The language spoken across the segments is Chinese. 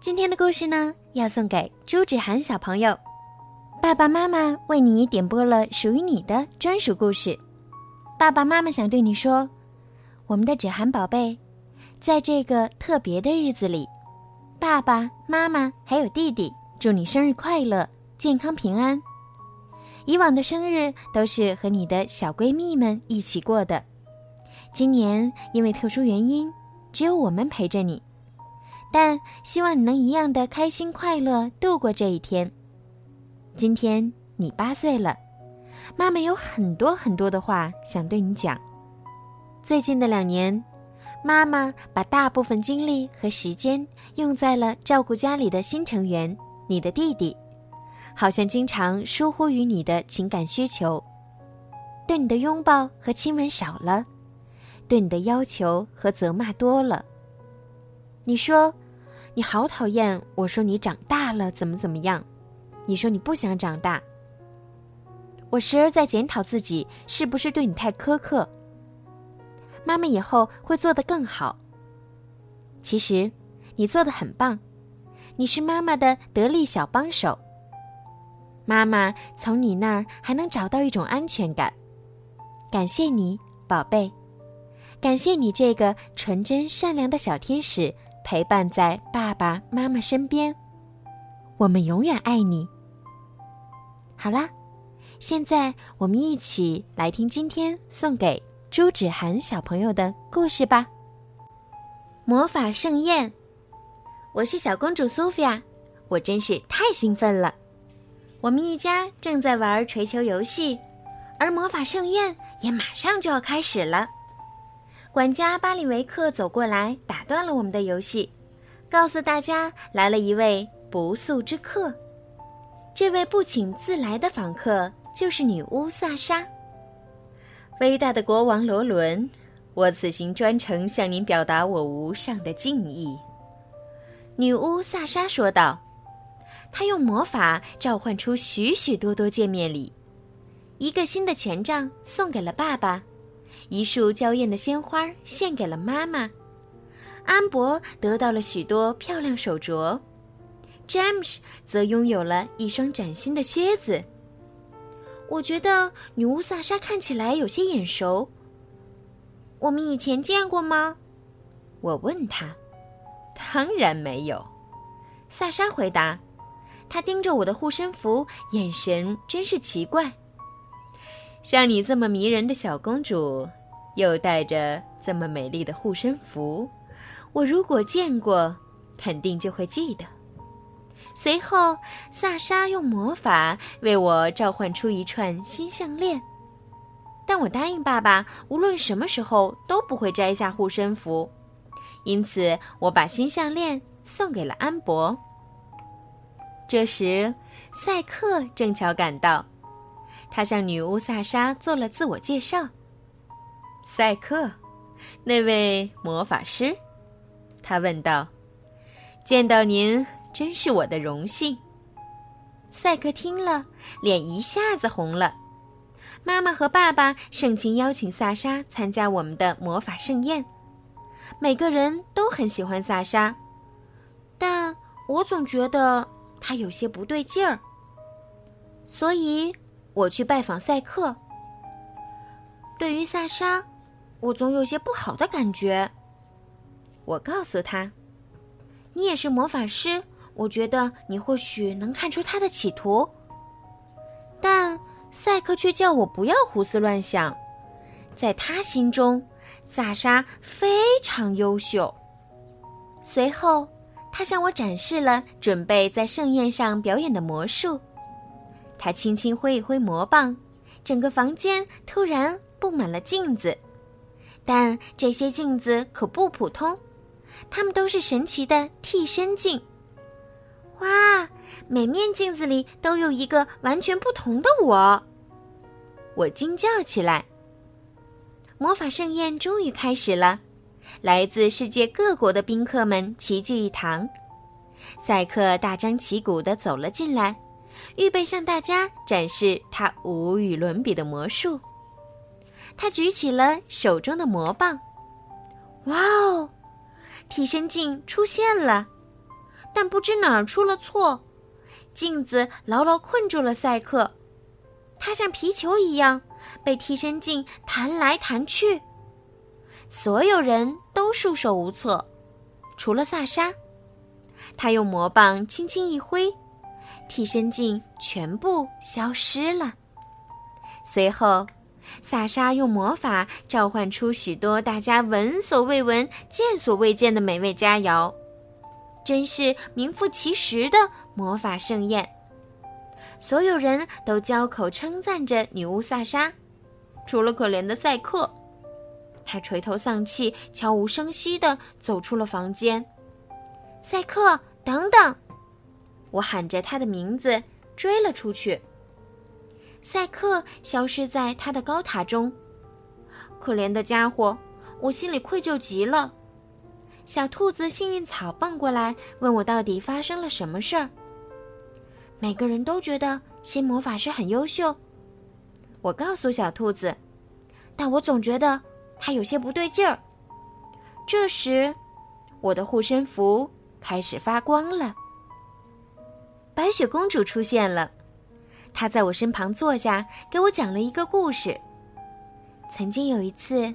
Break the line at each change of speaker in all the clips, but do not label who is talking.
今天的故事呢，要送给朱芷涵小朋友。爸爸妈妈为你点播了属于你的专属故事。爸爸妈妈想对你说，我们的芷涵宝贝，在这个特别的日子里，爸爸妈妈还有弟弟，祝你生日快乐，健康平安。以往的生日都是和你的小闺蜜们一起过的，今年因为特殊原因，只有我们陪着你。但希望你能一样的开心快乐度过这一天。今天你八岁了，妈妈有很多很多的话想对你讲。最近的两年，妈妈把大部分精力和时间用在了照顾家里的新成员——你的弟弟，好像经常疏忽于你的情感需求，对你的拥抱和亲吻少了，对你的要求和责骂多了。你说。你好讨厌！我说你长大了怎么怎么样？你说你不想长大。我时而在检讨自己是不是对你太苛刻。妈妈以后会做得更好。其实，你做的很棒，你是妈妈的得力小帮手。妈妈从你那儿还能找到一种安全感。感谢你，宝贝，感谢你这个纯真善良的小天使。陪伴在爸爸妈妈身边，我们永远爱你。好啦，现在我们一起来听今天送给朱芷涵小朋友的故事吧。魔法盛宴，我是小公主苏菲亚，我真是太兴奋了。我们一家正在玩锤球游戏，而魔法盛宴也马上就要开始了。管家巴里维克走过来，打断了我们的游戏，告诉大家来了一位不速之客。这位不请自来的访客就是女巫萨莎。伟大的国王罗伦，我此行专程向您表达我无上的敬意。女巫萨莎说道。她用魔法召唤出许许多多见面礼，一个新的权杖送给了爸爸。一束娇艳的鲜花献给了妈妈，安博得到了许多漂亮手镯，詹姆斯则拥有了一双崭新的靴子。我觉得女巫萨莎看起来有些眼熟。我们以前见过吗？我问他。当然没有，萨莎回答。她盯着我的护身符，眼神真是奇怪。像你这么迷人的小公主。又带着这么美丽的护身符，我如果见过，肯定就会记得。随后，萨莎用魔法为我召唤出一串新项链，但我答应爸爸，无论什么时候都不会摘下护身符，因此我把新项链送给了安博。这时，赛克正巧赶到，他向女巫萨莎做了自我介绍。赛克，那位魔法师，他问道：“见到您真是我的荣幸。”赛克听了，脸一下子红了。妈妈和爸爸盛情邀请萨莎参加我们的魔法盛宴，每个人都很喜欢萨莎，但我总觉得她有些不对劲儿，所以我去拜访赛克。对于萨莎。我总有些不好的感觉。我告诉他：“你也是魔法师，我觉得你或许能看出他的企图。”但赛克却叫我不要胡思乱想，在他心中，萨莎非常优秀。随后，他向我展示了准备在盛宴上表演的魔术。他轻轻挥一挥魔棒，整个房间突然布满了镜子。但这些镜子可不普通，它们都是神奇的替身镜。哇，每面镜子里都有一个完全不同的我！我惊叫起来。魔法盛宴终于开始了，来自世界各国的宾客们齐聚一堂。赛克大张旗鼓地走了进来，预备向大家展示他无与伦比的魔术。他举起了手中的魔棒，哇哦！替身镜出现了，但不知哪儿出了错，镜子牢牢困住了赛克，他像皮球一样。被替身镜弹来弹去，所有人都束手无策，除了萨莎。他用魔棒轻轻一挥，替身镜全部消失了。随后，萨莎用魔法召唤出许多大家闻所未闻、见所未见的美味佳肴，真是名副其实的魔法盛宴。所有人都交口称赞着女巫萨莎。除了可怜的赛克，他垂头丧气、悄无声息地走出了房间。赛克，等等！我喊着他的名字，追了出去。赛克消失在他的高塔中。可怜的家伙，我心里愧疚极了。小兔子幸运草蹦过来，问我到底发生了什么事儿。每个人都觉得新魔法师很优秀。我告诉小兔子，但我总觉得他有些不对劲儿。这时，我的护身符开始发光了。白雪公主出现了，她在我身旁坐下，给我讲了一个故事。曾经有一次，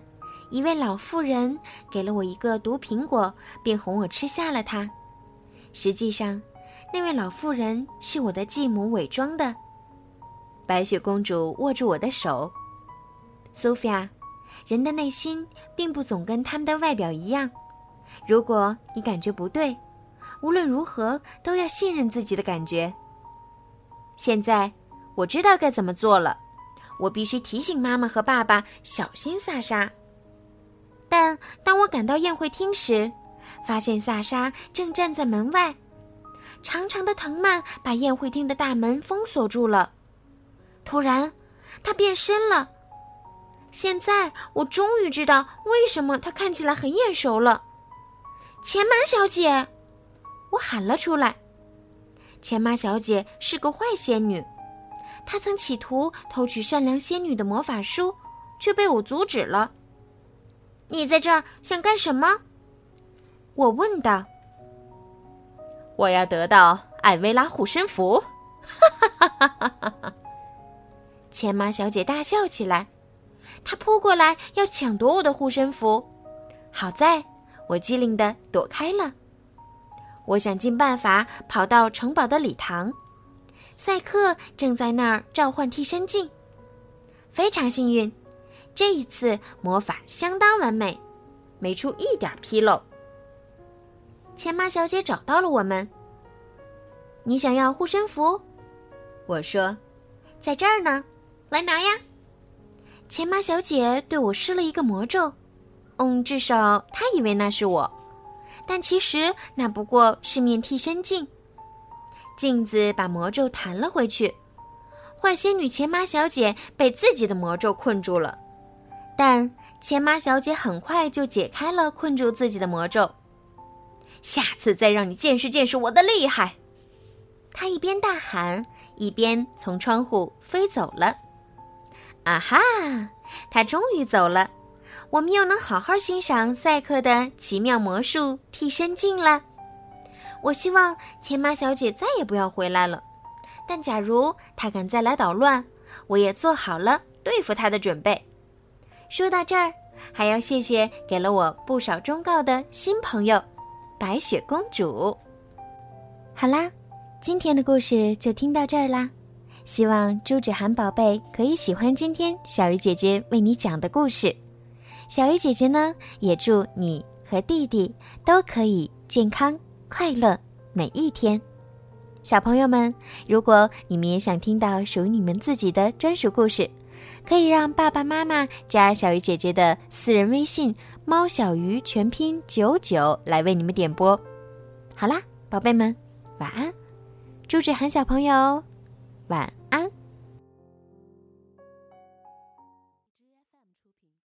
一位老妇人给了我一个毒苹果，并哄我吃下了它。实际上，那位老妇人是我的继母伪装的。白雪公主握住我的手，苏菲亚，人的内心并不总跟他们的外表一样。如果你感觉不对，无论如何都要信任自己的感觉。现在我知道该怎么做了，我必须提醒妈妈和爸爸小心萨莎。但当我赶到宴会厅时，发现萨莎正站在门外，长长的藤蔓把宴会厅的大门封锁住了。突然，她变身了。现在我终于知道为什么她看起来很眼熟了。钱马小姐，我喊了出来。钱马小姐是个坏仙女，她曾企图偷取善良仙女的魔法书，却被我阻止了。你在这儿想干什么？我问道。
我要得到艾薇拉护身符。哈哈哈哈哈哈！
钱马小姐大笑起来，她扑过来要抢夺我的护身符，好在我机灵的躲开了。我想尽办法跑到城堡的礼堂，赛克正在那儿召唤替身镜。非常幸运，这一次魔法相当完美，没出一点纰漏。钱马小姐找到了我们。你想要护身符？我说，在这儿呢。来拿呀！钱马小姐对我施了一个魔咒，嗯，至少她以为那是我，但其实那不过是面替身镜。镜子把魔咒弹了回去，坏仙女钱妈小姐被自己的魔咒困住了，但钱妈小姐很快就解开了困住自己的魔咒。
下次再让你见识见识我的厉害！
她一边大喊，一边从窗户飞走了。啊哈！他终于走了，我们又能好好欣赏赛克的奇妙魔术替身镜了。我希望钱马小姐再也不要回来了，但假如她敢再来捣乱，我也做好了对付她的准备。说到这儿，还要谢谢给了我不少忠告的新朋友——白雪公主。好啦，今天的故事就听到这儿啦。希望朱芷涵宝贝可以喜欢今天小鱼姐姐为你讲的故事。小鱼姐姐呢，也祝你和弟弟都可以健康快乐每一天。小朋友们，如果你们也想听到属于你们自己的专属故事，可以让爸爸妈妈加小鱼姐姐的私人微信“猫小鱼”全拼九九来为你们点播。好啦，宝贝们，晚安。朱芷涵小朋友，晚安。